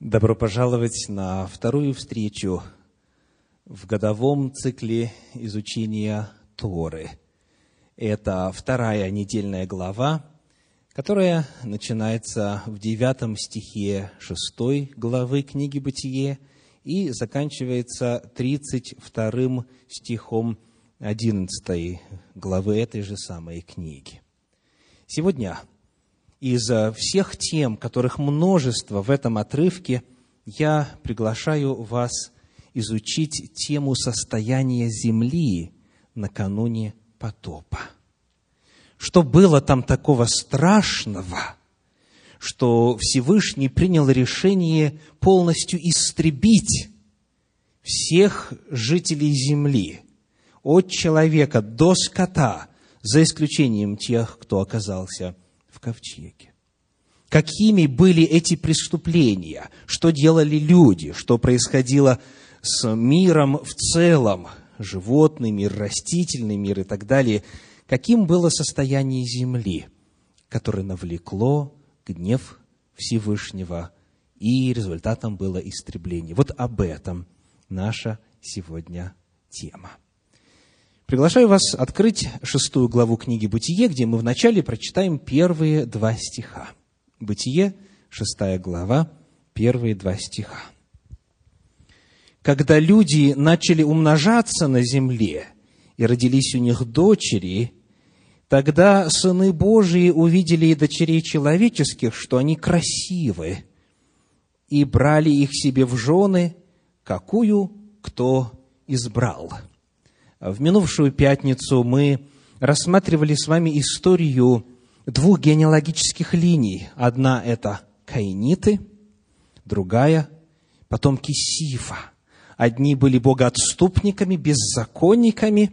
Добро пожаловать на вторую встречу в годовом цикле изучения Торы. Это вторая недельная глава, которая начинается в девятом стихе шестой главы книги «Бытие» и заканчивается тридцать вторым стихом одиннадцатой главы этой же самой книги. Сегодня из всех тем, которых множество в этом отрывке, я приглашаю вас изучить тему состояния Земли накануне потопа. Что было там такого страшного, что Всевышний принял решение полностью истребить всех жителей Земли, от человека до скота, за исключением тех, кто оказался ковчеге. Какими были эти преступления? Что делали люди? Что происходило с миром в целом? Животный мир, растительный мир и так далее. Каким было состояние земли, которое навлекло гнев Всевышнего, и результатом было истребление. Вот об этом наша сегодня тема. Приглашаю вас открыть шестую главу книги «Бытие», где мы вначале прочитаем первые два стиха. «Бытие», шестая глава, первые два стиха. «Когда люди начали умножаться на земле, и родились у них дочери, тогда сыны Божии увидели и дочерей человеческих, что они красивы, и брали их себе в жены, какую кто избрал». В минувшую пятницу мы рассматривали с вами историю двух генеалогических линий. Одна – это каиниты, другая – потомки Сифа. Одни были богоотступниками, беззаконниками.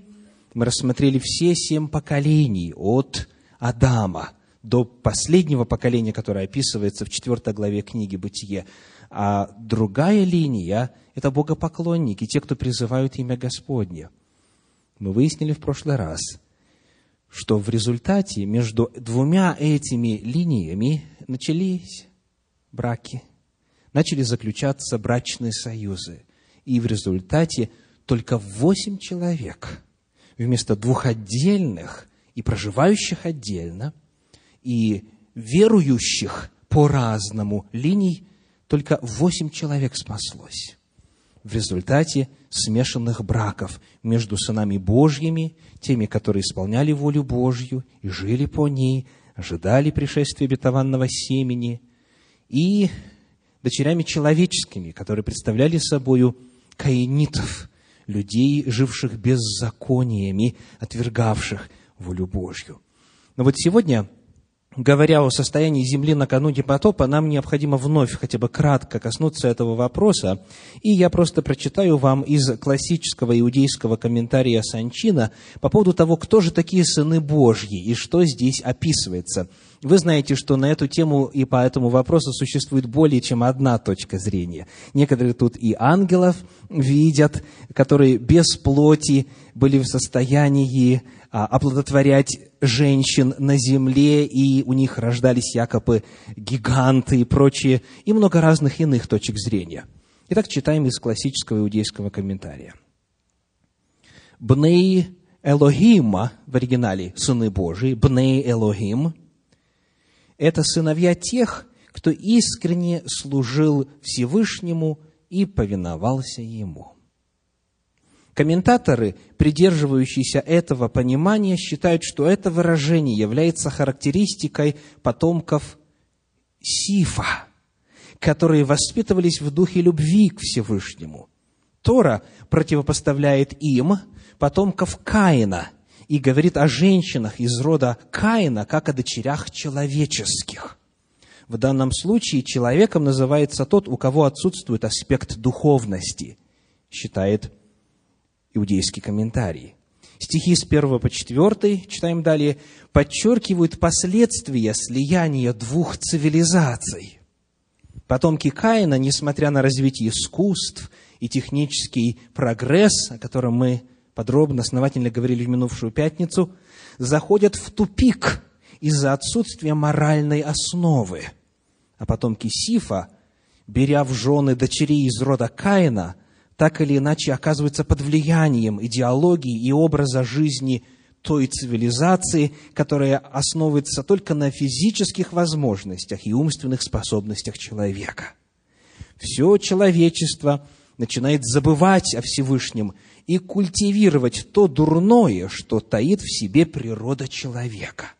Мы рассмотрели все семь поколений от Адама до последнего поколения, которое описывается в четвертой главе книги «Бытие». А другая линия – это богопоклонники, те, кто призывают имя Господне – мы выяснили в прошлый раз, что в результате между двумя этими линиями начались браки, начали заключаться брачные союзы. И в результате только восемь человек вместо двух отдельных и проживающих отдельно, и верующих по-разному линий, только восемь человек спаслось в результате смешанных браков между сынами Божьими, теми, которые исполняли волю Божью и жили по ней, ожидали пришествия обетованного семени, и дочерями человеческими, которые представляли собою каинитов, людей, живших беззакониями, отвергавших волю Божью. Но вот сегодня говоря о состоянии Земли накануне потопа, нам необходимо вновь хотя бы кратко коснуться этого вопроса. И я просто прочитаю вам из классического иудейского комментария Санчина по поводу того, кто же такие сыны Божьи и что здесь описывается. Вы знаете, что на эту тему и по этому вопросу существует более чем одна точка зрения. Некоторые тут и ангелов видят, которые без плоти были в состоянии а, оплодотворять женщин на земле, и у них рождались якобы гиганты и прочие, и много разных иных точек зрения. Итак, читаем из классического иудейского комментария. Бней Элохима, в оригинале сыны Божии, Бней Элохим, это сыновья тех, кто искренне служил Всевышнему и повиновался Ему. Комментаторы, придерживающиеся этого понимания, считают, что это выражение является характеристикой потомков Сифа, которые воспитывались в духе любви к Всевышнему. Тора противопоставляет им потомков Каина и говорит о женщинах из рода Каина, как о дочерях человеческих. В данном случае человеком называется тот, у кого отсутствует аспект духовности, считает иудейский комментарий. Стихи с 1 по 4, читаем далее, подчеркивают последствия слияния двух цивилизаций. Потомки Каина, несмотря на развитие искусств и технический прогресс, о котором мы подробно, основательно говорили в минувшую пятницу, заходят в тупик из-за отсутствия моральной основы. А потомки Сифа беря в жены дочерей из рода Каина, так или иначе оказывается под влиянием идеологии и образа жизни той цивилизации, которая основывается только на физических возможностях и умственных способностях человека. Все человечество начинает забывать о Всевышнем и культивировать то дурное, что таит в себе природа человека.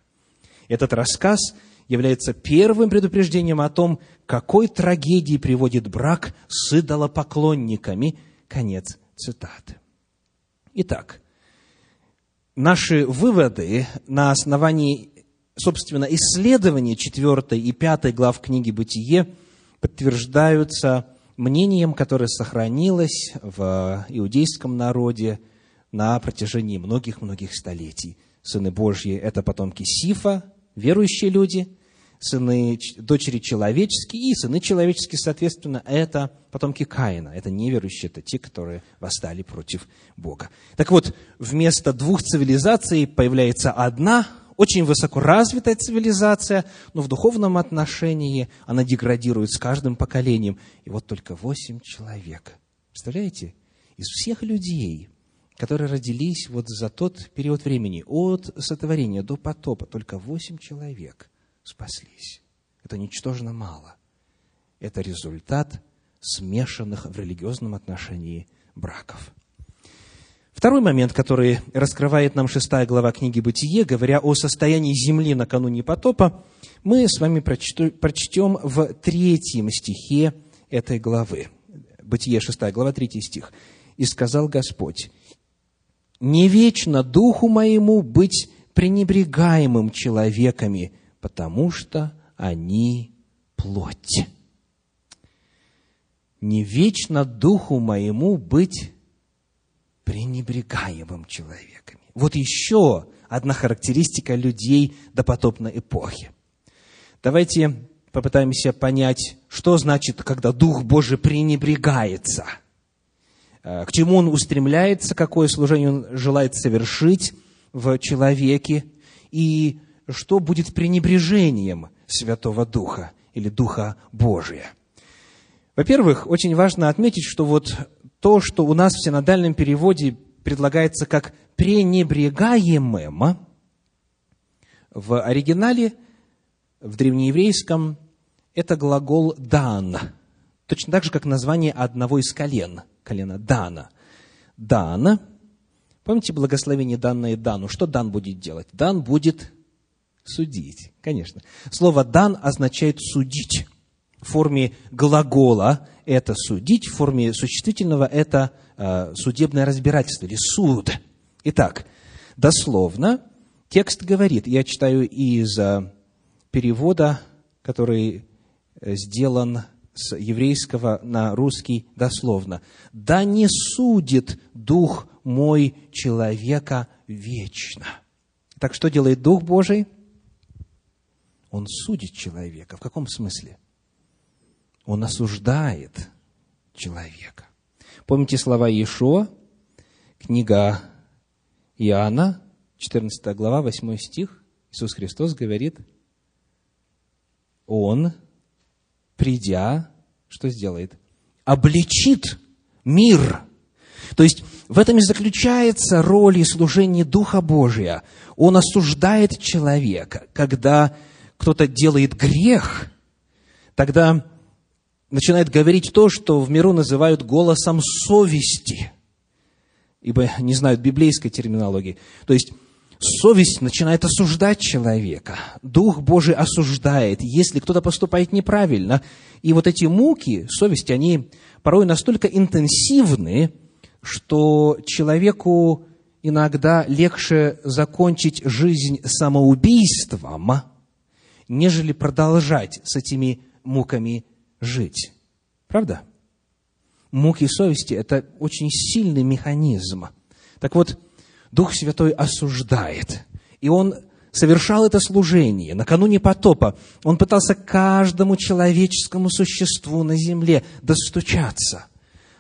Этот рассказ является первым предупреждением о том, какой трагедии приводит брак с идолопоклонниками. Конец цитаты. Итак, наши выводы на основании, собственно, исследования 4 и 5 глав книги «Бытие» подтверждаются мнением, которое сохранилось в иудейском народе на протяжении многих-многих столетий. Сыны Божьи – это потомки Сифа, верующие люди, сыны, дочери человеческие, и сыны человеческие, соответственно, это потомки Каина. Это неверующие, это те, которые восстали против Бога. Так вот, вместо двух цивилизаций появляется одна, очень высокоразвитая цивилизация, но в духовном отношении она деградирует с каждым поколением. И вот только восемь человек. Представляете? Из всех людей, которые родились вот за тот период времени, от сотворения до потопа, только восемь человек спаслись. Это ничтожно мало. Это результат смешанных в религиозном отношении браков. Второй момент, который раскрывает нам шестая глава книги «Бытие», говоря о состоянии земли накануне потопа, мы с вами прочтем в третьем стихе этой главы. Бытие, шестая глава, третий стих. «И сказал Господь, не вечно духу моему быть пренебрегаемым человеками, потому что они плоть. Не вечно духу моему быть пренебрегаемым человеками. Вот еще одна характеристика людей допотопной эпохи. Давайте попытаемся понять, что значит, когда Дух Божий пренебрегается – Э, к чему он устремляется, какое служение он желает совершить в человеке, и что будет пренебрежением Святого Духа или Духа Божия. Во-первых, очень важно отметить, что вот то, что у нас в синодальном переводе предлагается как пренебрегаемым, в оригинале, в древнееврейском, это глагол «дан», точно так же, как название одного из колен – колена Дана. Дана, помните благословение данное Дану? Что Дан будет делать? Дан будет судить, конечно. Слово «дан» означает «судить». В форме глагола это «судить», в форме существительного это э, судебное разбирательство или суд. Итак, дословно текст говорит, я читаю из э, перевода, который э, сделан с еврейского на русский дословно. «Да не судит Дух мой человека вечно». Так что делает Дух Божий? Он судит человека. В каком смысле? Он осуждает человека. Помните слова Иешуа? Книга Иоанна, 14 глава, 8 стих. Иисус Христос говорит, Он придя, что сделает? Обличит мир. То есть в этом и заключается роль и служение Духа Божия. Он осуждает человека. Когда кто-то делает грех, тогда начинает говорить то, что в миру называют голосом совести, ибо не знают библейской терминологии. То есть совесть начинает осуждать человека. Дух Божий осуждает, если кто-то поступает неправильно. И вот эти муки совести, они порой настолько интенсивны, что человеку иногда легче закончить жизнь самоубийством, нежели продолжать с этими муками жить. Правда? Муки совести – это очень сильный механизм. Так вот, Дух Святой осуждает. И Он совершал это служение накануне потопа. Он пытался каждому человеческому существу на земле достучаться.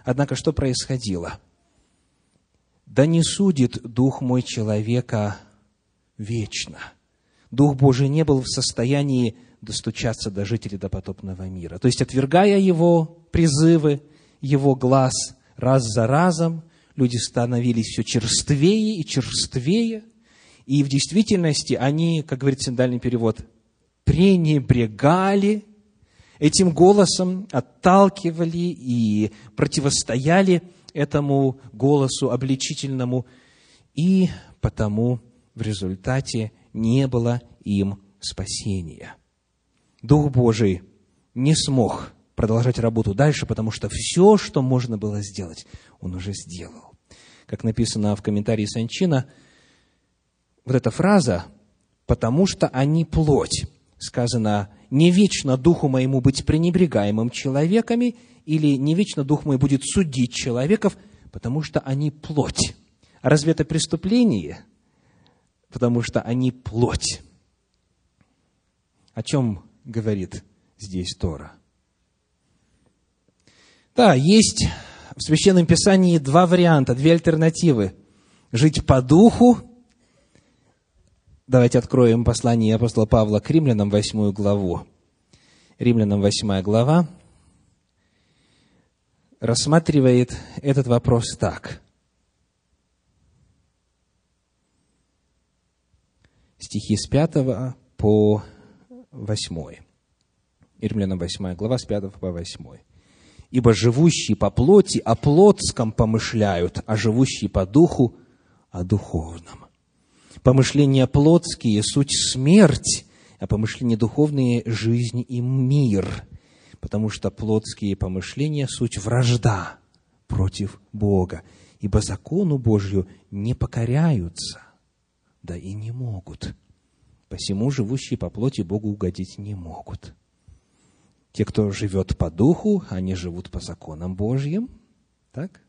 Однако что происходило? Да не судит Дух мой человека вечно. Дух Божий не был в состоянии достучаться до жителей допотопного мира. То есть, отвергая его призывы, его глаз раз за разом, люди становились все черствее и черствее, и в действительности они, как говорит синдальный перевод, пренебрегали этим голосом, отталкивали и противостояли этому голосу обличительному, и потому в результате не было им спасения. Дух Божий не смог продолжать работу дальше, потому что все, что можно было сделать, он уже сделал. Как написано в комментарии Санчина, вот эта фраза «потому что они плоть» сказано «не вечно духу моему быть пренебрегаемым человеками» или «не вечно дух мой будет судить человеков, потому что они плоть». А разве это преступление? Потому что они плоть. О чем говорит здесь Тора? Да, есть в Священном Писании два варианта, две альтернативы. Жить по духу. Давайте откроем послание апостола Павла к римлянам, восьмую главу. Римлянам, восьмая глава, рассматривает этот вопрос так. Стихи с пятого по восьмой. Римлянам 8 глава, с 5 по 8. «Ибо живущие по плоти о плотском помышляют, а живущие по духу о духовном. Помышления плотские – суть смерть, а помышления духовные – жизнь и мир, потому что плотские помышления – суть вражда против Бога, ибо закону Божью не покоряются, да и не могут. Посему живущие по плоти Богу угодить не могут». Те, кто живет по духу, они живут по законам Божьим. Так?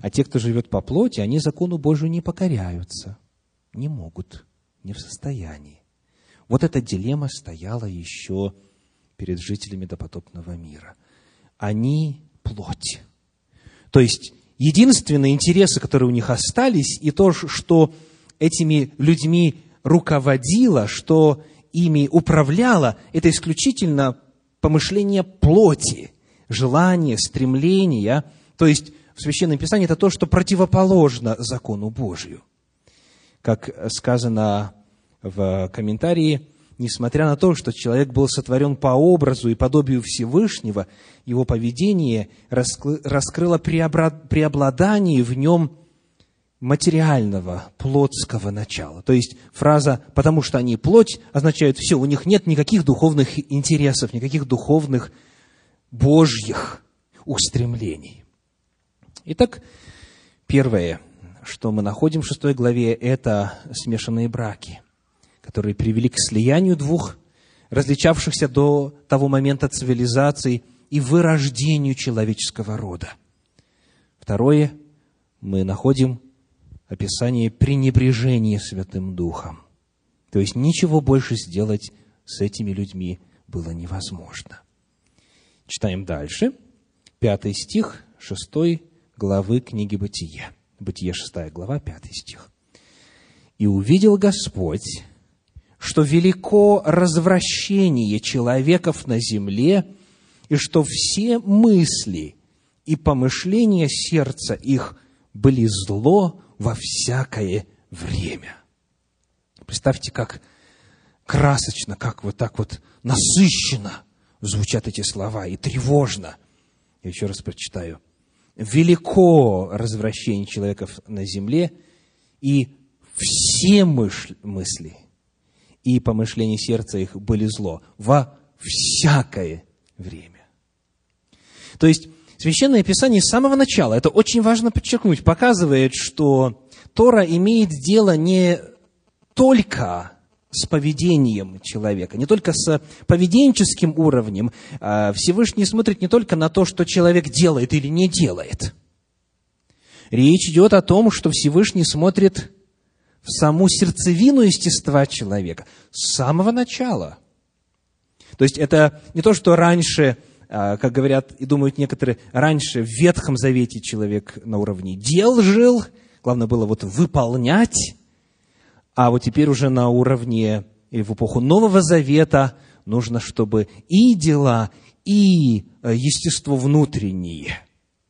А те, кто живет по плоти, они закону Божию не покоряются. Не могут, не в состоянии. Вот эта дилемма стояла еще перед жителями допотопного мира. Они плоть. То есть, единственные интересы, которые у них остались, и то, что этими людьми руководило, что ими управляло, это исключительно помышления плоти, желания, стремления. То есть в Священном Писании это то, что противоположно закону Божию. Как сказано в комментарии, несмотря на то, что человек был сотворен по образу и подобию Всевышнего, его поведение раскрыло преобладание в нем материального, плотского начала. То есть фраза «потому что они плоть» означает все, у них нет никаких духовных интересов, никаких духовных божьих устремлений. Итак, первое, что мы находим в шестой главе, это смешанные браки, которые привели к слиянию двух различавшихся до того момента цивилизаций и вырождению человеческого рода. Второе, мы находим описание пренебрежения Святым Духом. То есть ничего больше сделать с этими людьми было невозможно. Читаем дальше. Пятый стих шестой главы книги Бытия. Бытие, шестая глава, пятый стих. «И увидел Господь, что велико развращение человеков на земле, и что все мысли и помышления сердца их были зло во всякое время. Представьте, как красочно, как вот так вот насыщенно звучат эти слова и тревожно. Я еще раз прочитаю. Велико развращение человеков на земле, и все мысли и помышления сердца их были зло во всякое время. То есть, Священное Писание с самого начала, это очень важно подчеркнуть, показывает, что Тора имеет дело не только с поведением человека, не только с поведенческим уровнем. А Всевышний смотрит не только на то, что человек делает или не делает. Речь идет о том, что Всевышний смотрит в саму сердцевину естества человека с самого начала. То есть это не то, что раньше как говорят и думают некоторые, раньше в Ветхом Завете человек на уровне дел жил, главное было вот выполнять, а вот теперь уже на уровне и в эпоху Нового Завета нужно, чтобы и дела, и э, естество внутреннее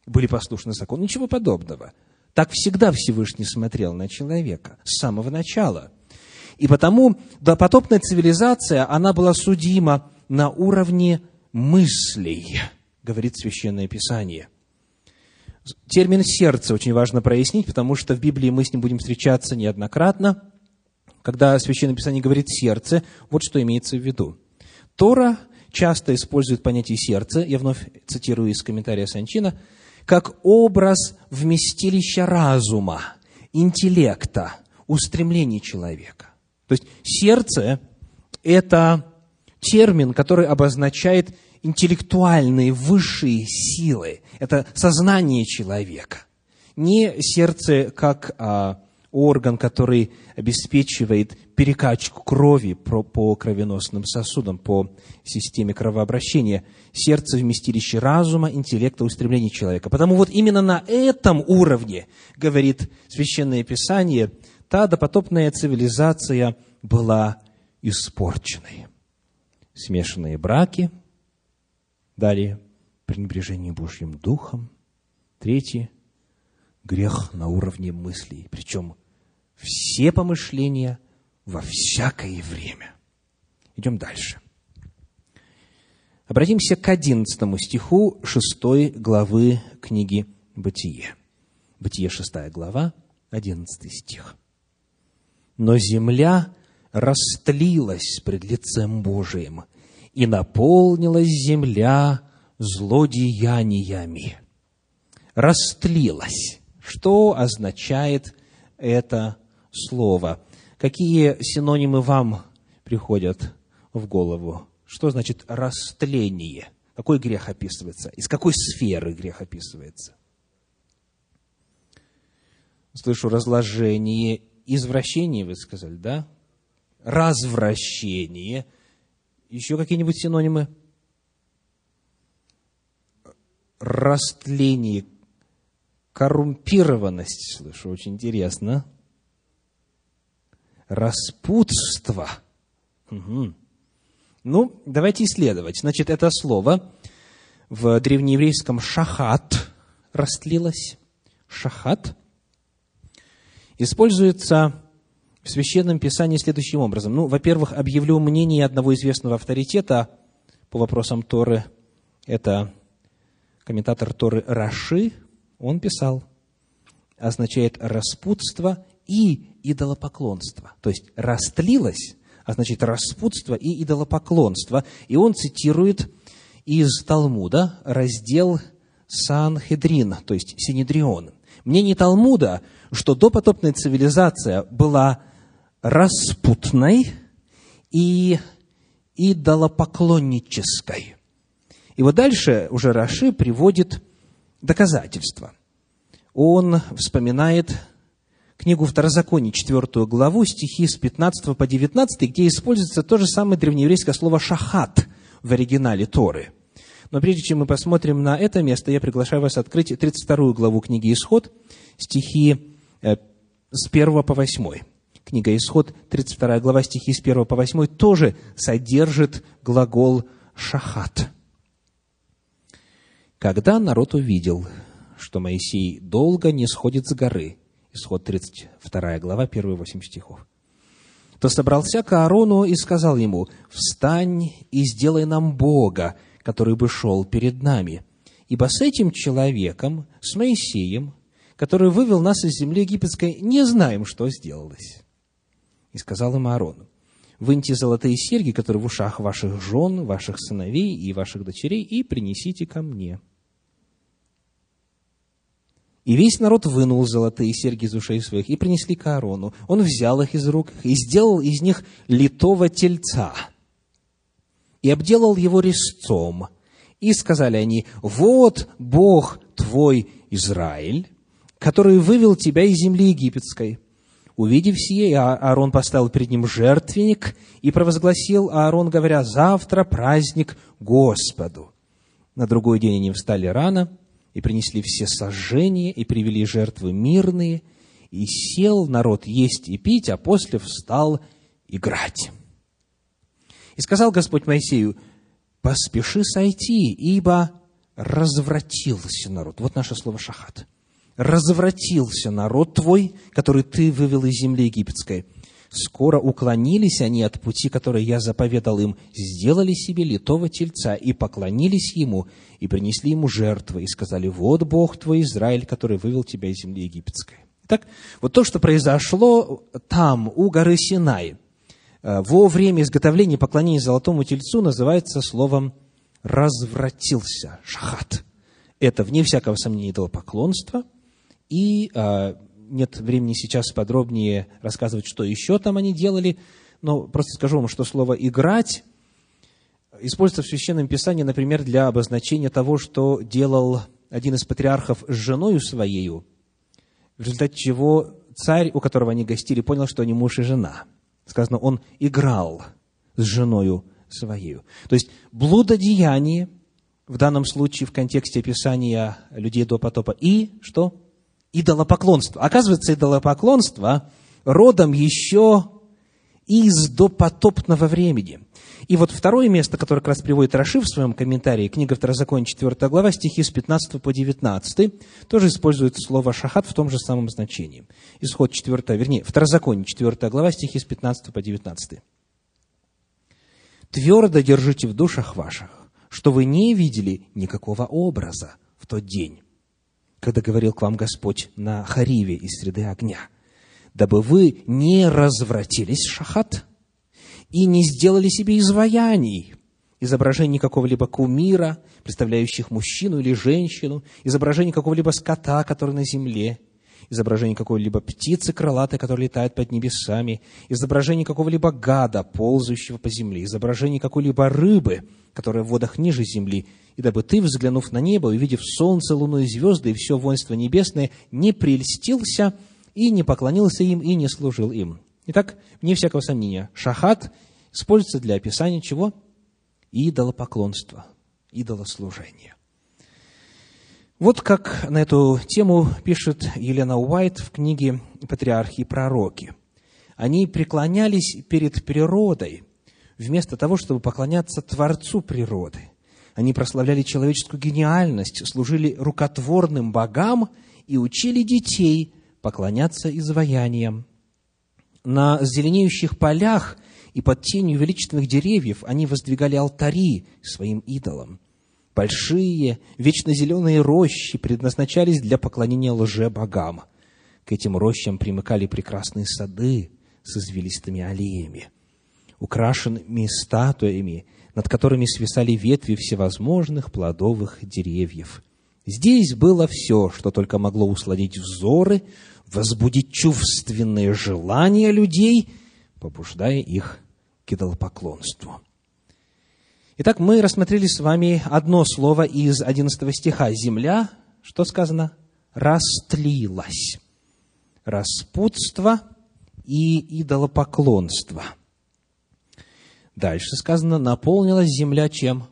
были послушны закону. Ничего подобного. Так всегда Всевышний смотрел на человека с самого начала. И потому допотопная цивилизация, она была судима на уровне мыслей, говорит Священное Писание. Термин «сердце» очень важно прояснить, потому что в Библии мы с ним будем встречаться неоднократно. Когда Священное Писание говорит «сердце», вот что имеется в виду. Тора часто использует понятие «сердце», я вновь цитирую из комментария Санчина, как образ вместилища разума, интеллекта, устремлений человека. То есть сердце – это термин, который обозначает интеллектуальные высшие силы. Это сознание человека. Не сердце как а, орган, который обеспечивает перекачку крови по, по кровеносным сосудам, по системе кровообращения. Сердце – вместилище разума, интеллекта, устремлений человека. Потому вот именно на этом уровне, говорит Священное Писание, та допотопная цивилизация была испорченной. Смешанные браки, далее пренебрежение Божьим Духом, третье – грех на уровне мыслей, причем все помышления во всякое время. Идем дальше. Обратимся к одиннадцатому стиху шестой главы книги «Бытие». Бытие, шестая глава, одиннадцатый стих. «Но земля растлилась пред лицем Божиим, и наполнилась земля злодеяниями». Растлилась. Что означает это слово? Какие синонимы вам приходят в голову? Что значит растление? Какой грех описывается? Из какой сферы грех описывается? Слышу разложение, извращение, вы сказали, да? Развращение. Еще какие-нибудь синонимы? Растление, коррумпированность, слышу, очень интересно. Распутство. Угу. Ну, давайте исследовать. Значит, это слово в древнееврейском «шахат» растлилось. «Шахат» используется в Священном Писании следующим образом. Ну, во-первых, объявлю мнение одного известного авторитета по вопросам Торы. Это комментатор Торы Раши. Он писал, означает распутство и идолопоклонство. То есть растлилось а значит распутство и идолопоклонство. И он цитирует из Талмуда раздел Санхедрин, то есть Синедрион. Мнение Талмуда, что допотопная цивилизация была распутной и идолопоклоннической. И вот дальше уже Раши приводит доказательства. Он вспоминает книгу Второзакония, четвертую главу, стихи с 15 по 19, где используется то же самое древнееврейское слово «шахат» в оригинале Торы. Но прежде чем мы посмотрим на это место, я приглашаю вас открыть 32 главу книги «Исход», стихи э, с 1 по 8. Книга «Исход», 32 глава, стихи с 1 по 8, тоже содержит глагол «шахат». Когда народ увидел, что Моисей долго не сходит с горы, Исход 32 глава, первые 8 стихов. То собрался к Аарону и сказал ему, «Встань и сделай нам Бога, который бы шел перед нами. Ибо с этим человеком, с Моисеем, который вывел нас из земли египетской, не знаем, что сделалось». И сказал им Аарону, «Выньте золотые серьги, которые в ушах ваших жен, ваших сыновей и ваших дочерей, и принесите ко мне». И весь народ вынул золотые серьги из ушей своих и принесли к Аарону. Он взял их из рук и сделал из них литого тельца. И обделал его резцом. И сказали они, вот Бог твой Израиль, который вывел тебя из земли египетской. Увидев сие, Аарон поставил перед ним жертвенник и провозгласил Аарон, говоря, завтра праздник Господу. На другой день они встали рано, и принесли все сожжения, и привели жертвы мирные, и сел народ есть и пить, а после встал играть. И сказал Господь Моисею, поспеши сойти, ибо развратился народ. Вот наше слово шахат. Развратился народ твой, который ты вывел из земли египетской. Скоро уклонились они от пути, который я заповедал им, сделали себе литого тельца и поклонились ему, и принесли ему жертвы, и сказали, вот Бог твой Израиль, который вывел тебя из земли египетской. Так, вот то, что произошло там, у горы Синай, э, во время изготовления поклонения золотому тельцу, называется словом «развратился», шахат. Это, вне всякого сомнения, идолопоклонство, и э, нет времени сейчас подробнее рассказывать, что еще там они делали, но просто скажу вам, что слово «играть» используется в Священном Писании, например, для обозначения того, что делал один из патриархов с женою своею, в результате чего царь, у которого они гостили, понял, что они муж и жена. Сказано, он играл с женою своей. То есть, блудодеяние, в данном случае в контексте описания людей до потопа, и что? Идолопоклонство. Оказывается, идолопоклонство родом еще из допотопного времени. И вот второе место, которое как раз приводит Раши в своем комментарии, книга Второзакония, 4 глава, стихи с 15 по 19, тоже использует слово «шахат» в том же самом значении. Исход 4, вернее, Второзаконие, 4 глава, стихи с 15 по 19. «Твердо держите в душах ваших, что вы не видели никакого образа в тот день, когда говорил к вам Господь на Хариве из среды огня, дабы вы не развратились, шахат, и не сделали себе изваяний, изображений какого-либо кумира, представляющих мужчину или женщину, изображений какого-либо скота, который на земле, изображение какой-либо птицы крылатой, которая летает под небесами, изображение какого-либо гада, ползающего по земле, изображение какой-либо рыбы, которая в водах ниже земли, и дабы ты, взглянув на небо, увидев солнце, луну и звезды и все воинство небесное, не прельстился и не поклонился им и не служил им. Итак, вне всякого сомнения, шахат используется для описания чего? Идолопоклонства, идолослужения. Вот как на эту тему пишет Елена Уайт в книге «Патриархи и пророки». Они преклонялись перед природой, вместо того, чтобы поклоняться Творцу природы. Они прославляли человеческую гениальность, служили рукотворным богам и учили детей поклоняться изваяниям, на зеленеющих полях и под тенью величественных деревьев они воздвигали алтари своим идолам. Большие, вечно зеленые рощи предназначались для поклонения лже-богам. К этим рощам примыкали прекрасные сады с извилистыми аллеями, украшенными статуями, над которыми свисали ветви всевозможных плодовых деревьев. Здесь было все, что только могло усладить взоры, возбудить чувственные желания людей, побуждая их к идолопоклонству. Итак, мы рассмотрели с вами одно слово из 11 стиха. Земля, что сказано? Растлилась. Распутство и идолопоклонство. Дальше сказано, наполнилась земля чем?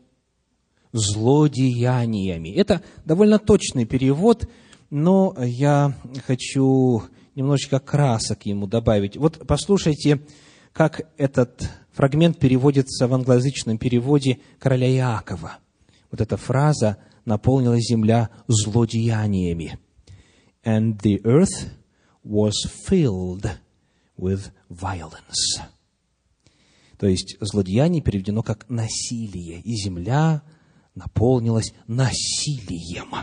Злодеяниями. Это довольно точный перевод – но я хочу немножечко красок ему добавить. Вот послушайте, как этот фрагмент переводится в англоязычном переводе короля Иакова. Вот эта фраза «наполнила земля злодеяниями». And the earth was filled with violence. То есть злодеяние переведено как насилие, и земля наполнилась насилием.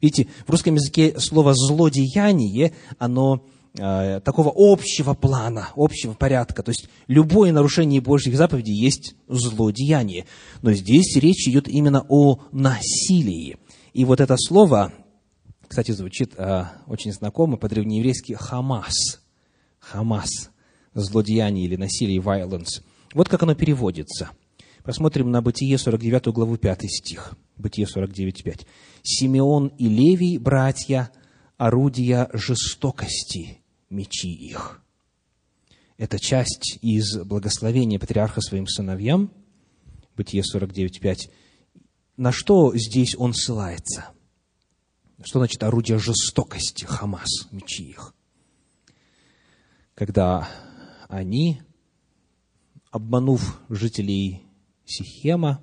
Видите, в русском языке слово «злодеяние», оно э, такого общего плана, общего порядка. То есть любое нарушение Божьих заповедей есть злодеяние. Но здесь речь идет именно о насилии. И вот это слово, кстати, звучит э, очень знакомо по-древнееврейски «хамас». «Хамас» – злодеяние или насилие, violence. Вот как оно переводится. Посмотрим на Бытие 49 главу 5 стих. Бытие 49, 5. Симеон и Левий, братья, орудия жестокости, мечи их. Это часть из благословения патриарха своим сыновьям, Бытие 49, 5. На что здесь он ссылается? Что значит орудие жестокости, Хамас, мечи их? Когда они обманув жителей Сихема,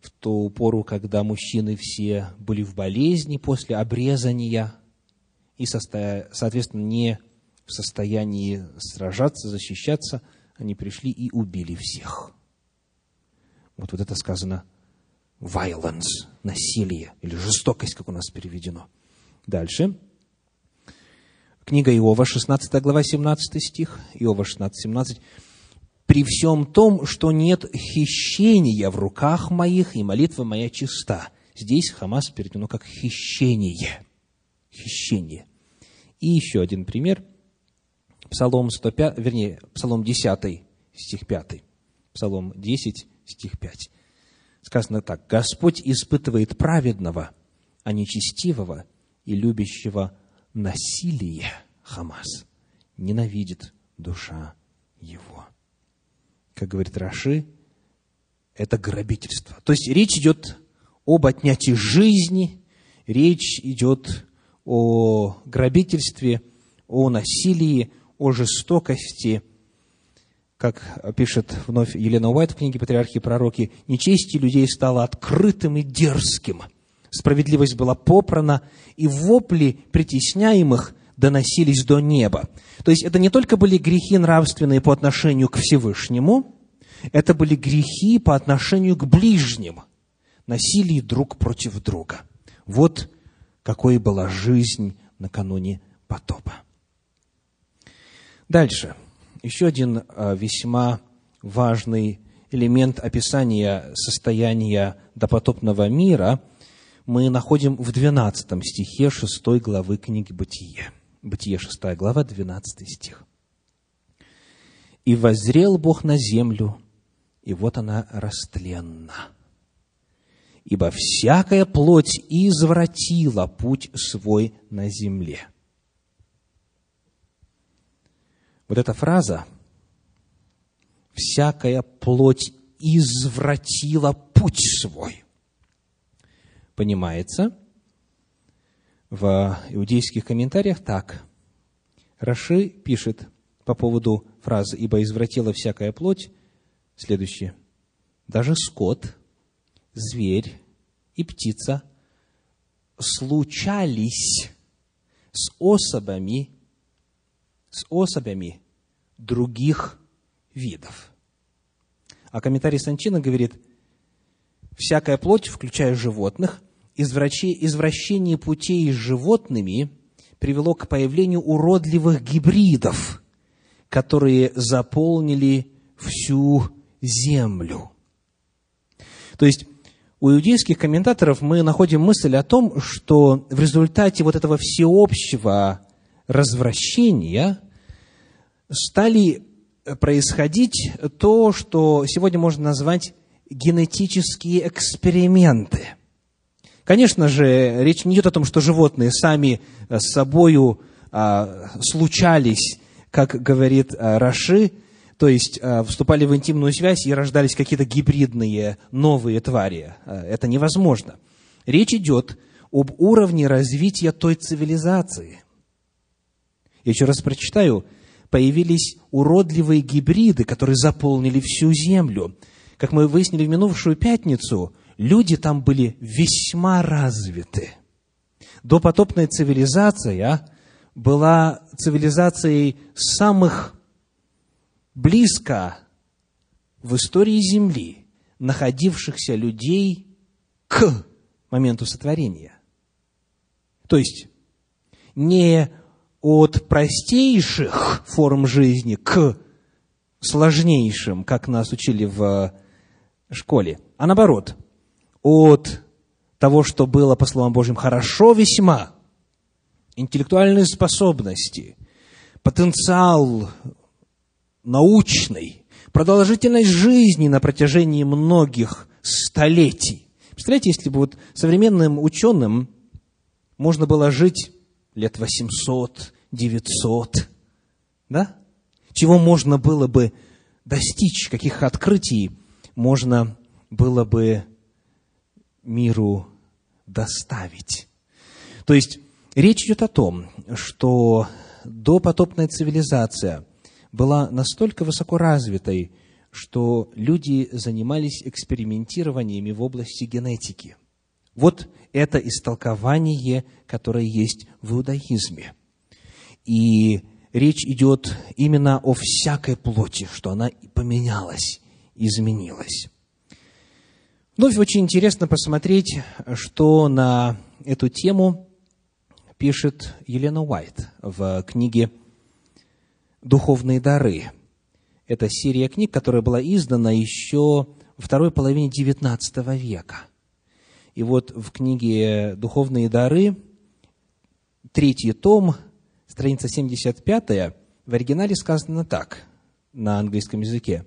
в ту пору, когда мужчины все были в болезни после обрезания и, соответственно, не в состоянии сражаться, защищаться, они пришли и убили всех. Вот, вот это сказано violence, насилие или жестокость, как у нас переведено. Дальше. Книга Иова, 16 глава, 17 стих. Иова 16, 17 при всем том, что нет хищения в руках моих, и молитва моя чиста. Здесь Хамас переведено как хищение. Хищение. И еще один пример. Псалом 105, вернее, Псалом 10, стих 5. Псалом 10, стих 5. Сказано так. «Господь испытывает праведного, а нечестивого и любящего насилие Хамас. Ненавидит душа его» как говорит Раши, это грабительство. То есть речь идет об отнятии жизни, речь идет о грабительстве, о насилии, о жестокости. Как пишет вновь Елена Уайт в книге «Патриархи и пророки», нечестие людей стало открытым и дерзким. Справедливость была попрана, и вопли притесняемых доносились до неба. То есть это не только были грехи нравственные по отношению к Всевышнему, это были грехи по отношению к ближним, насилие друг против друга. Вот какой была жизнь накануне потопа. Дальше. Еще один а, весьма важный элемент описания состояния допотопного мира мы находим в 12 стихе 6 главы книги «Бытие». Бытие 6 глава, 12 стих. «И воззрел Бог на землю, и вот она растленна. Ибо всякая плоть извратила путь свой на земле». Вот эта фраза «всякая плоть извратила путь свой» понимается – в иудейских комментариях так. Раши пишет по поводу фразы «ибо извратила всякая плоть» следующее. Даже скот, зверь и птица случались с особами, с особями других видов. А комментарий Санчина говорит, всякая плоть, включая животных – извращение путей с животными привело к появлению уродливых гибридов, которые заполнили всю землю. То есть, у иудейских комментаторов мы находим мысль о том, что в результате вот этого всеобщего развращения стали происходить то, что сегодня можно назвать генетические эксперименты – Конечно же, речь не идет о том, что животные сами э, с собою а, случались, как говорит а, Раши, то есть а, вступали в интимную связь и рождались какие-то гибридные новые твари. А, это невозможно. Речь идет об уровне развития той цивилизации. Я еще раз прочитаю. Появились уродливые гибриды, которые заполнили всю землю. Как мы выяснили в минувшую пятницу – люди там были весьма развиты. Допотопная цивилизация была цивилизацией самых близко в истории Земли находившихся людей к моменту сотворения. То есть, не от простейших форм жизни к сложнейшим, как нас учили в школе, а наоборот, от того, что было, по словам Божьим, хорошо весьма, интеллектуальные способности, потенциал научный, продолжительность жизни на протяжении многих столетий. Представляете, если бы вот современным ученым можно было жить лет 800, 900, да? Чего можно было бы достичь, каких открытий можно было бы миру доставить. То есть речь идет о том, что допотопная цивилизация была настолько высоко развитой, что люди занимались экспериментированиями в области генетики. Вот это истолкование, которое есть в иудаизме. И речь идет именно о всякой плоти, что она поменялась, изменилась. Вновь очень интересно посмотреть, что на эту тему пишет Елена Уайт в книге «Духовные дары». Это серия книг, которая была издана еще во второй половине XIX века. И вот в книге «Духовные дары» третий том, страница 75, в оригинале сказано так, на английском языке.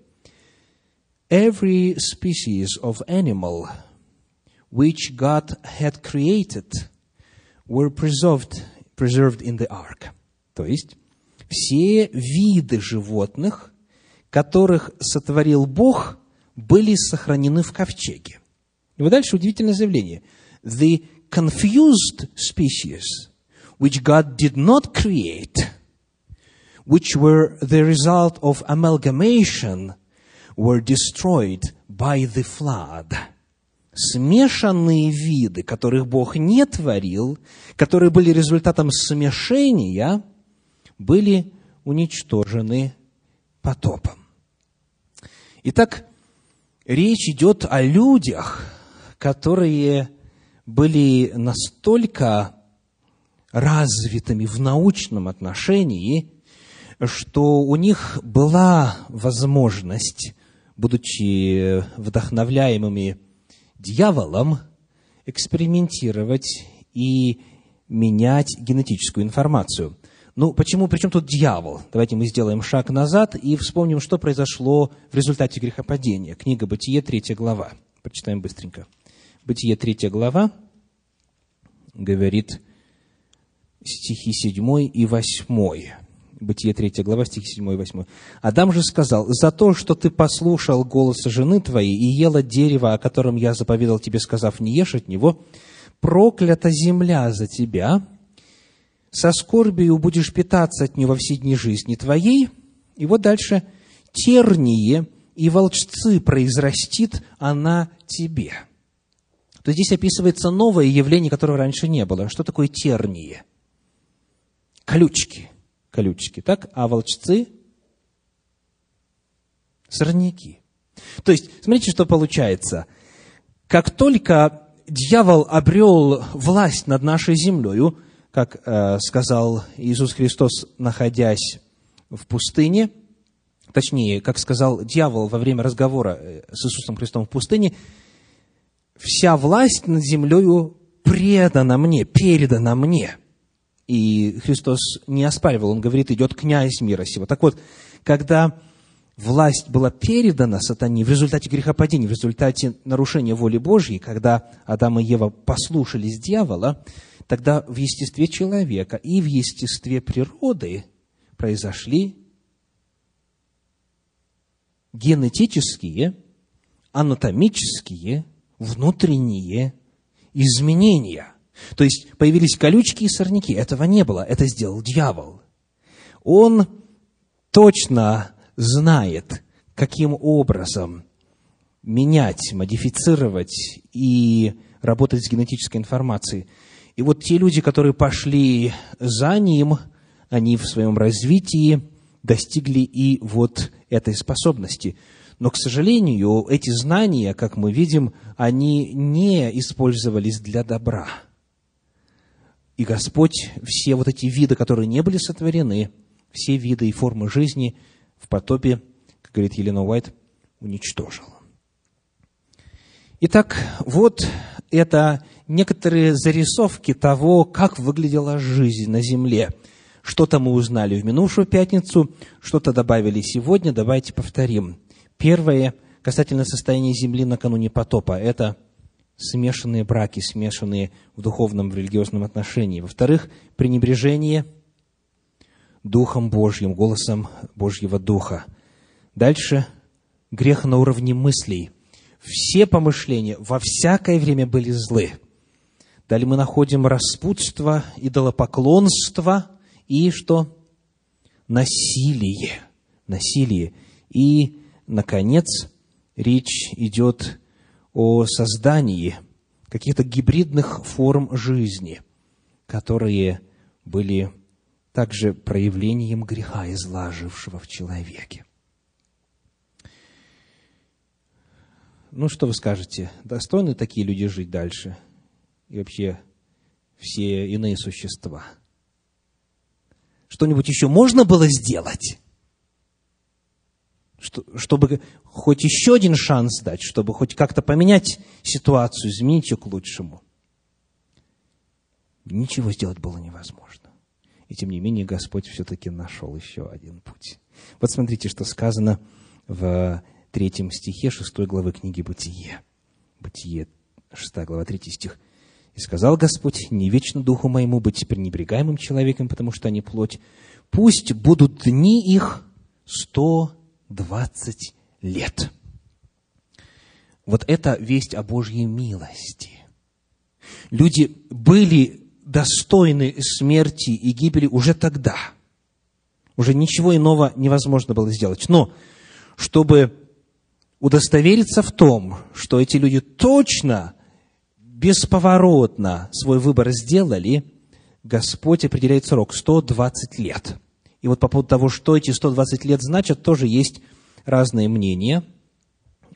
Every species of animal which God had created were preserved, preserved in the ark. То есть, все виды животных, которых сотворил Бог, были сохранены в ковчеге. И вот дальше удивительное заявление. The confused species, which God did not create, which were the result of amalgamation, were destroyed by the flood. Смешанные виды, которых Бог не творил, которые были результатом смешения, были уничтожены потопом. Итак, речь идет о людях, которые были настолько развитыми в научном отношении, что у них была возможность, будучи вдохновляемыми дьяволом, экспериментировать и менять генетическую информацию. Ну, почему, причем тут дьявол? Давайте мы сделаем шаг назад и вспомним, что произошло в результате грехопадения. Книга Бытие, третья глава. Прочитаем быстренько. Бытие, третья глава, говорит стихи 7 и 8. Бытие 3 глава, стихи 7 и 8. «Адам же сказал, за то, что ты послушал голоса жены твоей и ела дерево, о котором я заповедал тебе, сказав, не ешь от него, проклята земля за тебя, со скорбию будешь питаться от него все дни жизни твоей». И вот дальше, «терние и волчцы произрастит она тебе». То здесь описывается новое явление, которого раньше не было. Что такое терние? Колючки – колючки, так? А волчцы – сорняки. То есть, смотрите, что получается. Как только дьявол обрел власть над нашей землей, как э, сказал Иисус Христос, находясь в пустыне, точнее, как сказал дьявол во время разговора э, с Иисусом Христом в пустыне, вся власть над землей предана мне, передана мне – и Христос не оспаривал, он говорит, идет князь мира сего. Так вот, когда власть была передана сатане в результате грехопадения, в результате нарушения воли Божьей, когда Адам и Ева послушались дьявола, тогда в естестве человека и в естестве природы произошли генетические, анатомические, внутренние изменения – то есть появились колючки и сорняки. Этого не было. Это сделал дьявол. Он точно знает, каким образом менять, модифицировать и работать с генетической информацией. И вот те люди, которые пошли за ним, они в своем развитии достигли и вот этой способности. Но, к сожалению, эти знания, как мы видим, они не использовались для добра – и Господь все вот эти виды, которые не были сотворены, все виды и формы жизни в потопе, как говорит Елена Уайт, уничтожил. Итак, вот это некоторые зарисовки того, как выглядела жизнь на земле. Что-то мы узнали в минувшую пятницу, что-то добавили сегодня, давайте повторим. Первое, касательно состояния земли накануне потопа, это смешанные браки, смешанные в духовном, в религиозном отношении. Во-вторых, пренебрежение Духом Божьим, голосом Божьего Духа. Дальше грех на уровне мыслей. Все помышления во всякое время были злы. Далее мы находим распутство, идолопоклонство и что? Насилие насилии. И, наконец, речь идет о создании каких-то гибридных форм жизни, которые были также проявлением греха, изложившего в человеке. Ну, что вы скажете? Достойны такие люди жить дальше? И вообще все иные существа? Что-нибудь еще можно было сделать? чтобы хоть еще один шанс дать, чтобы хоть как-то поменять ситуацию, изменить ее к лучшему. Ничего сделать было невозможно. И тем не менее Господь все-таки нашел еще один путь. Вот смотрите, что сказано в третьем стихе шестой главы книги «Бытие». Бытие, шестая глава, третий стих. «И сказал Господь, не вечно духу моему быть пренебрегаемым человеком, потому что они плоть. Пусть будут дни их сто двадцать лет». Вот это весть о Божьей милости. Люди были достойны смерти и гибели уже тогда. Уже ничего иного невозможно было сделать. Но чтобы удостовериться в том, что эти люди точно, бесповоротно свой выбор сделали, Господь определяет срок – 120 лет. И вот по поводу того, что эти 120 лет значат, тоже есть разные мнения.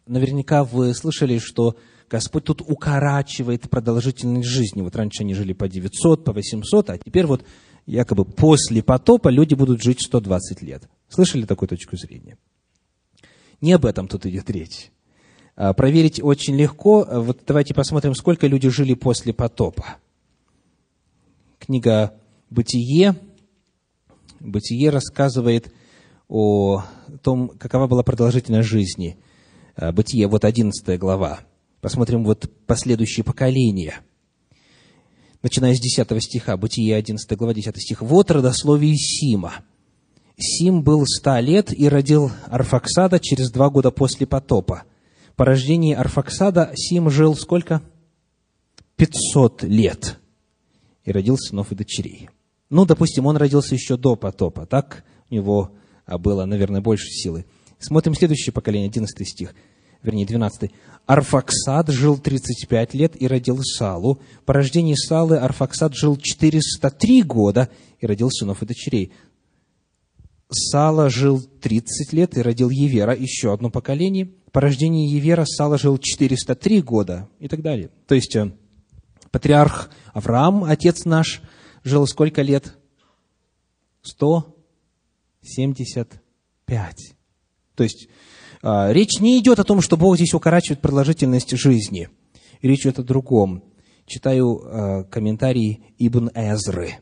Наверняка вы слышали, что Господь тут укорачивает продолжительность жизни. Вот раньше они жили по 900, по 800, а теперь вот якобы после потопа люди будут жить 120 лет. Слышали такую точку зрения? Не об этом тут идет речь. А, проверить очень легко. Вот давайте посмотрим, сколько люди жили после потопа. Книга «Бытие». «Бытие» рассказывает о том, какова была продолжительность жизни. А, «Бытие», вот 11 глава. Посмотрим вот последующие поколения. Начиная с 10 стиха, Бытие 11 глава, 10 стих. «Вот родословие Сима. Сим был ста лет и родил Арфаксада через два года после потопа. По рождении Арфаксада Сим жил сколько? Пятьсот лет. И родил сынов и дочерей. Ну, допустим, он родился еще до потопа, так? У него а, было, наверное, больше силы. Смотрим следующее поколение, 11 стих вернее, 12. Арфаксад жил 35 лет и родил Салу. По рождении Салы Арфаксад жил 403 года и родил сынов и дочерей. Сала жил 30 лет и родил Евера, еще одно поколение. По рождении Евера Сала жил 403 года и так далее. То есть, э, патриарх Авраам, отец наш, жил сколько лет? 175. То есть, а, речь не идет о том, что Бог здесь укорачивает продолжительность жизни. Речь идет о другом. Читаю а, комментарий Ибн Эзры.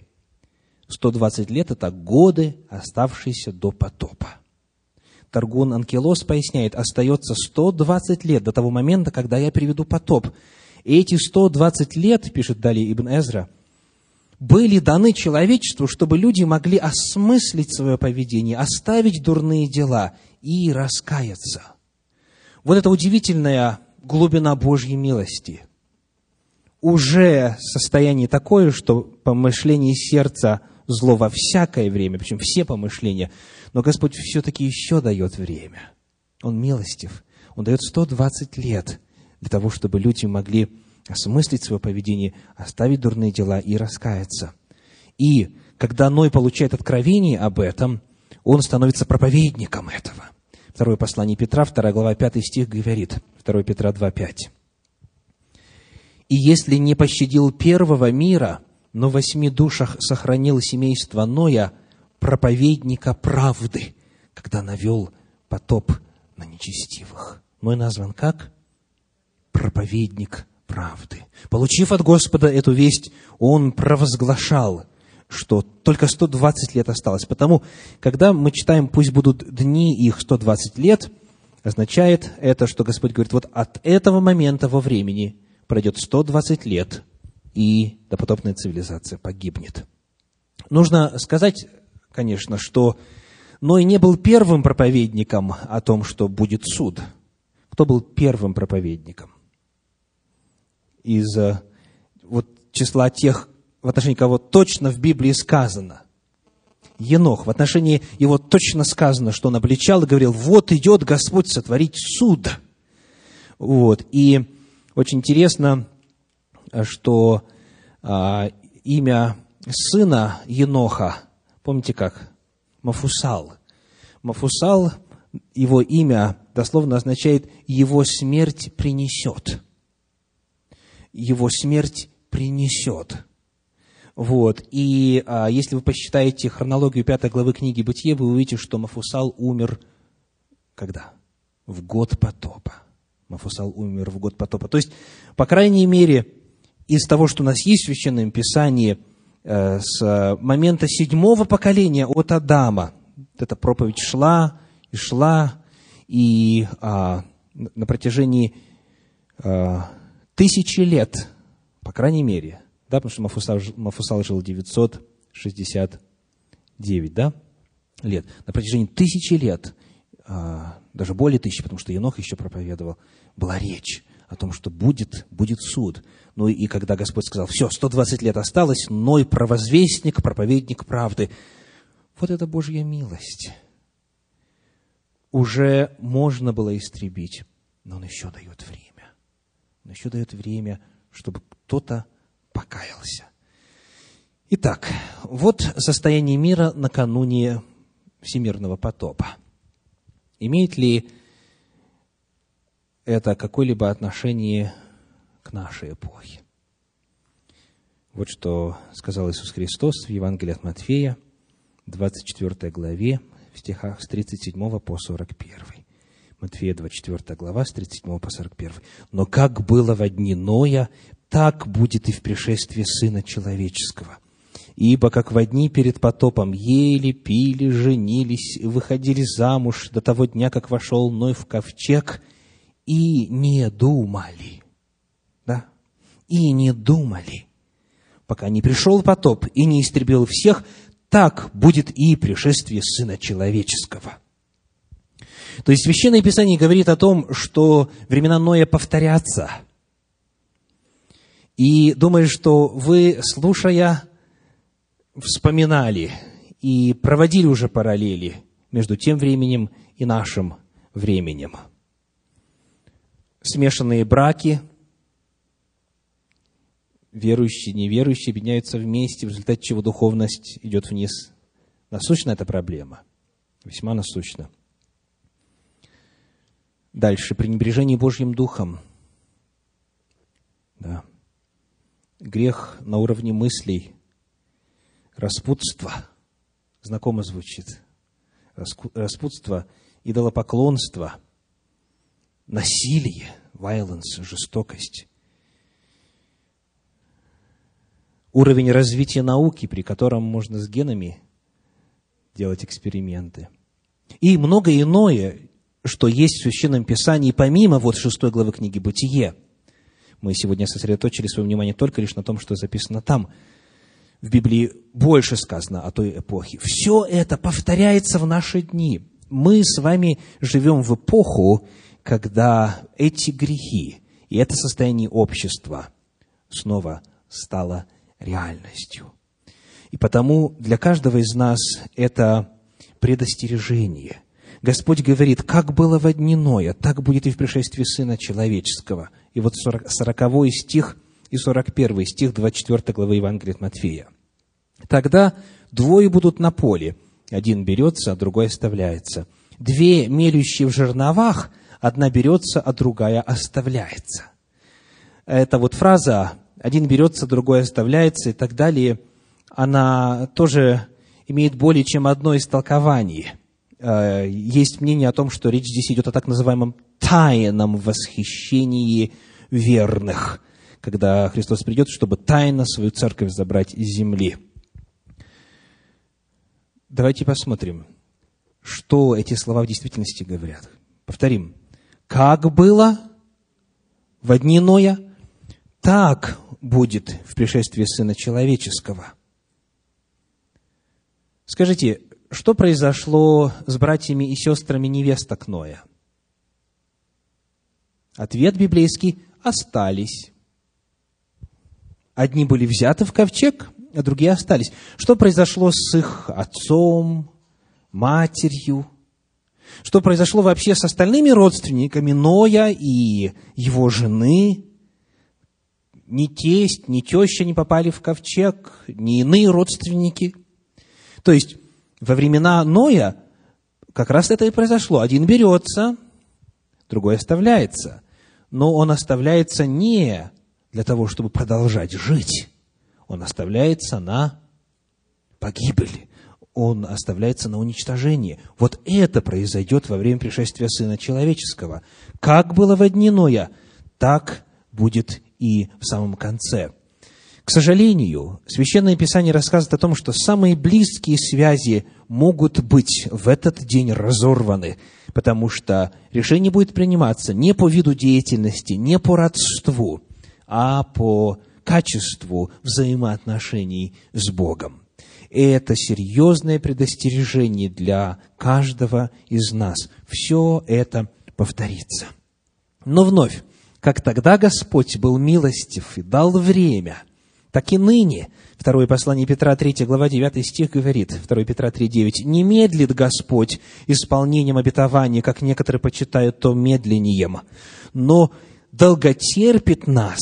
120 лет – это годы, оставшиеся до потопа. Таргун Анкелос поясняет, остается 120 лет до того момента, когда я приведу потоп. И эти 120 лет, пишет далее Ибн Эзра, были даны человечеству, чтобы люди могли осмыслить свое поведение, оставить дурные дела и раскаяться. Вот это удивительная глубина Божьей милости. Уже состояние такое, что помышление сердца зло во всякое время, причем все помышления, но Господь все-таки еще дает время. Он милостив. Он дает 120 лет для того, чтобы люди могли осмыслить свое поведение, оставить дурные дела и раскаяться. И когда Ной получает откровение об этом, он становится проповедником этого. Второе послание Петра, 2 глава, 5 стих говорит, 2 Петра 2, 5. «И если не пощадил первого мира, но в восьми душах сохранил семейство Ноя, проповедника правды, когда навел потоп на нечестивых». Ной назван как? Проповедник правды. Получив от Господа эту весть, он провозглашал, что только 120 лет осталось. Потому, когда мы читаем «пусть будут дни их 120 лет», означает это, что Господь говорит, вот от этого момента во времени пройдет 120 лет, и допотопная цивилизация погибнет. Нужно сказать, конечно, что Ной не был первым проповедником о том, что будет суд. Кто был первым проповедником? из э, вот, числа тех, в отношении кого точно в Библии сказано. Енох. В отношении его точно сказано, что он обличал и говорил, вот идет Господь сотворить суд. Вот. И очень интересно, что а, имя сына Еноха, помните как? Мафусал. Мафусал, его имя дословно означает «его смерть принесет». Его смерть принесет. Вот. И а, если вы посчитаете хронологию пятой главы книги Бытие, вы увидите, что Мафусал умер когда? В год потопа. Мафусал умер в год потопа. То есть, по крайней мере, из того, что у нас есть в Священном Писании, э, с момента седьмого поколения от Адама, эта проповедь шла и шла, и а, на протяжении а, тысячи лет, по крайней мере, да, потому что Мафусал, Мафусал жил 969, да, лет. На протяжении тысячи лет, а, даже более тысячи, потому что Енох еще проповедовал, была речь о том, что будет, будет суд. Ну и когда Господь сказал, все, 120 лет осталось, Ной провозвестник, проповедник правды. Вот это Божья милость. Уже можно было истребить, но Он еще дает время. Он еще дает время, чтобы кто-то покаялся. Итак, вот состояние мира накануне всемирного потопа. Имеет ли это какое-либо отношение к нашей эпохе? Вот что сказал Иисус Христос в Евангелии от Матфея, 24 главе, в стихах с 37 по 41. Матфея, 24 глава, с 37 по 41. «Но как было во дни Ноя, так будет и в пришествии Сына Человеческого. Ибо как в дни перед потопом ели, пили, женились, выходили замуж до того дня, как вошел Ной в ковчег, и не думали, да, и не думали, пока не пришел потоп и не истребил всех, так будет и пришествие Сына Человеческого. То есть Священное Писание говорит о том, что времена Ноя повторятся – и думаю, что вы, слушая, вспоминали и проводили уже параллели между тем временем и нашим временем. Смешанные браки, верующие, неверующие объединяются вместе, в результате чего духовность идет вниз. Насущна эта проблема? Весьма насущна. Дальше. Пренебрежение Божьим Духом. Да грех на уровне мыслей, распутство, знакомо звучит, распутство, идолопоклонство, насилие, violence, жестокость, уровень развития науки, при котором можно с генами делать эксперименты, и многое иное, что есть в Священном Писании, помимо вот шестой главы книги «Бытие», мы сегодня сосредоточили свое внимание только лишь на том, что записано там. В Библии больше сказано о той эпохе. Все это повторяется в наши дни. Мы с вами живем в эпоху, когда эти грехи и это состояние общества снова стало реальностью. И потому для каждого из нас это предостережение. Господь говорит, как было в дни Ноя, так будет и в пришествии Сына Человеческого – и вот 40, 40 стих и 41 стих 24 главы Евангелия от Матфея. Тогда двое будут на поле, один берется, а другой оставляется. Две мелющие в жерновах, одна берется, а другая оставляется. Это вот фраза «один берется, другой оставляется» и так далее, она тоже имеет более чем одно истолкование. Э, есть мнение о том, что речь здесь идет о так называемом тайном восхищении верных, когда Христос придет, чтобы тайно свою церковь забрать из земли. Давайте посмотрим, что эти слова в действительности говорят. Повторим. Как было в дни Ноя, так будет в пришествии Сына Человеческого. Скажите, что произошло с братьями и сестрами невесток Ноя? Ответ библейский – остались. Одни были взяты в ковчег, а другие остались. Что произошло с их отцом, матерью? Что произошло вообще с остальными родственниками Ноя и его жены? Ни тесть, ни теща не попали в ковчег, ни иные родственники. То есть, во времена Ноя как раз это и произошло. Один берется, другой оставляется. Но он оставляется не для того, чтобы продолжать жить. Он оставляется на погибель. Он оставляется на уничтожение. Вот это произойдет во время пришествия Сына Человеческого. Как было во дни Ноя, так будет и в самом конце. К сожалению, Священное Писание рассказывает о том, что самые близкие связи могут быть в этот день разорваны, потому что решение будет приниматься не по виду деятельности, не по родству, а по качеству взаимоотношений с Богом. И это серьезное предостережение для каждого из нас. Все это повторится. Но вновь, как тогда Господь был милостив и дал время, так и ныне. Второе послание Петра, 3 глава, 9 стих говорит, 2 Петра 3, 9. «Не медлит Господь исполнением обетования, как некоторые почитают то медленнием, но долготерпит нас,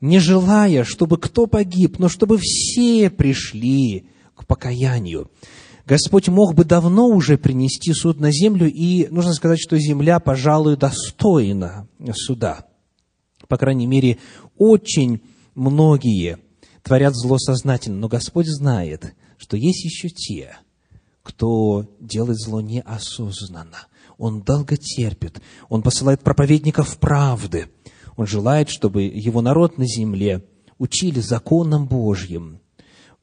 не желая, чтобы кто погиб, но чтобы все пришли покаянию». Господь мог бы давно уже принести суд на землю, и нужно сказать, что земля, пожалуй, достойна суда. По крайней мере, очень многие творят зло сознательно, но Господь знает, что есть еще те, кто делает зло неосознанно. Он долго терпит, он посылает проповедников правды, он желает, чтобы его народ на земле учили законам Божьим,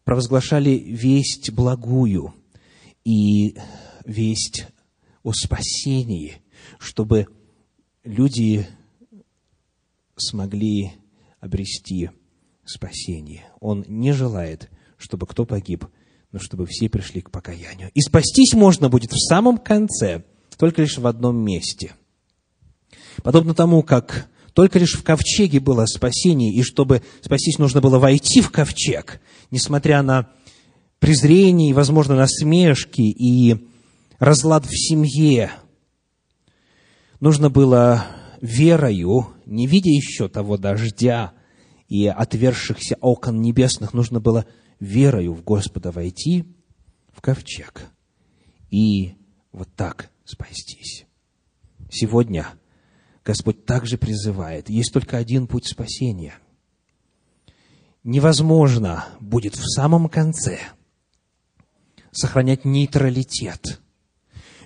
провозглашали весть благую и весть о спасении, чтобы люди смогли обрести спасение. Он не желает, чтобы кто погиб, но чтобы все пришли к покаянию. И спастись можно будет в самом конце, только лишь в одном месте. Подобно тому, как только лишь в ковчеге было спасение, и чтобы спастись, нужно было войти в ковчег, несмотря на презрение и, возможно, насмешки и разлад в семье. Нужно было верою, не видя еще того дождя, и отвершихся окон небесных нужно было верою в Господа войти в ковчег и вот так спастись. Сегодня Господь также призывает, есть только один путь спасения. Невозможно будет в самом конце сохранять нейтралитет.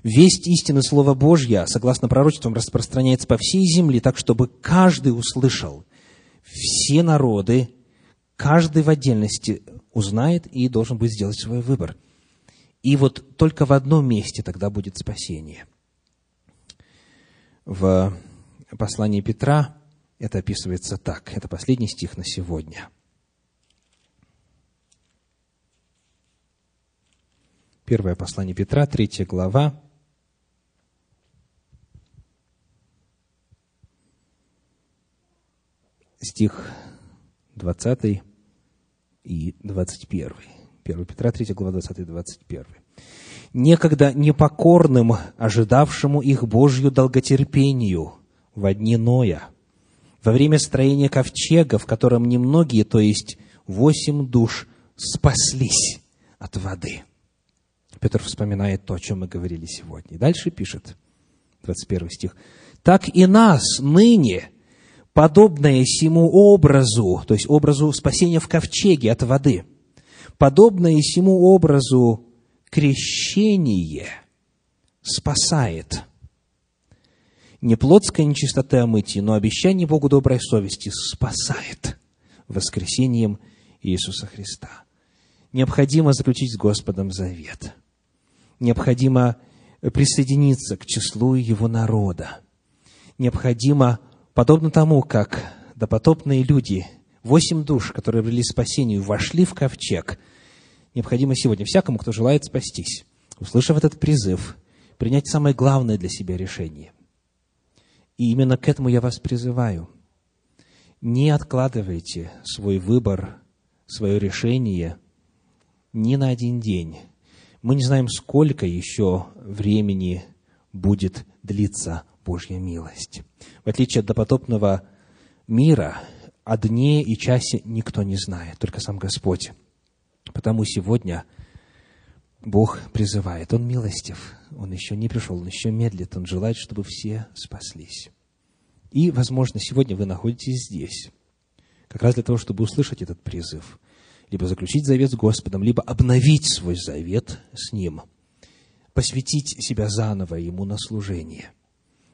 Весть истины Слова Божья, согласно пророчествам, распространяется по всей земле, так, чтобы каждый услышал все народы, каждый в отдельности узнает и должен будет сделать свой выбор. И вот только в одном месте тогда будет спасение. В послании Петра это описывается так. Это последний стих на сегодня. Первое послание Петра, третья глава, стих 20 и 21. 1 Петра 3 глава 20 и 21. «Некогда непокорным, ожидавшему их Божью долготерпению во дни Ноя, во время строения ковчега, в котором немногие, то есть восемь душ, спаслись от воды». Петр вспоминает то, о чем мы говорили сегодня. Дальше пишет, 21 стих, «Так и нас ныне, подобное сему образу, то есть образу спасения в ковчеге от воды, подобное сему образу крещение спасает. Не плотской нечистоты омытия, но обещание Богу доброй совести спасает воскресением Иисуса Христа. Необходимо заключить с Господом завет. Необходимо присоединиться к числу Его народа. Необходимо Подобно тому, как допотопные люди, восемь душ, которые обрели спасению, вошли в ковчег, необходимо сегодня всякому, кто желает спастись, услышав этот призыв, принять самое главное для себя решение. И именно к этому я вас призываю. Не откладывайте свой выбор, свое решение ни на один день. Мы не знаем, сколько еще времени будет длиться Божья милость. В отличие от допотопного мира, о дне и часе никто не знает, только сам Господь. Потому сегодня Бог призывает, Он милостив, Он еще не пришел, Он еще медлит, Он желает, чтобы все спаслись. И, возможно, сегодня вы находитесь здесь, как раз для того, чтобы услышать этот призыв, либо заключить завет с Господом, либо обновить свой завет с Ним, посвятить себя заново Ему на служение.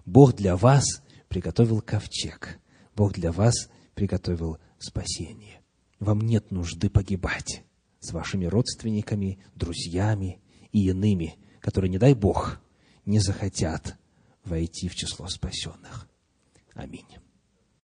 Бог для вас приготовил ковчег, Бог для вас приготовил спасение. Вам нет нужды погибать с вашими родственниками, друзьями и иными, которые, не дай Бог, не захотят войти в число спасенных. Аминь.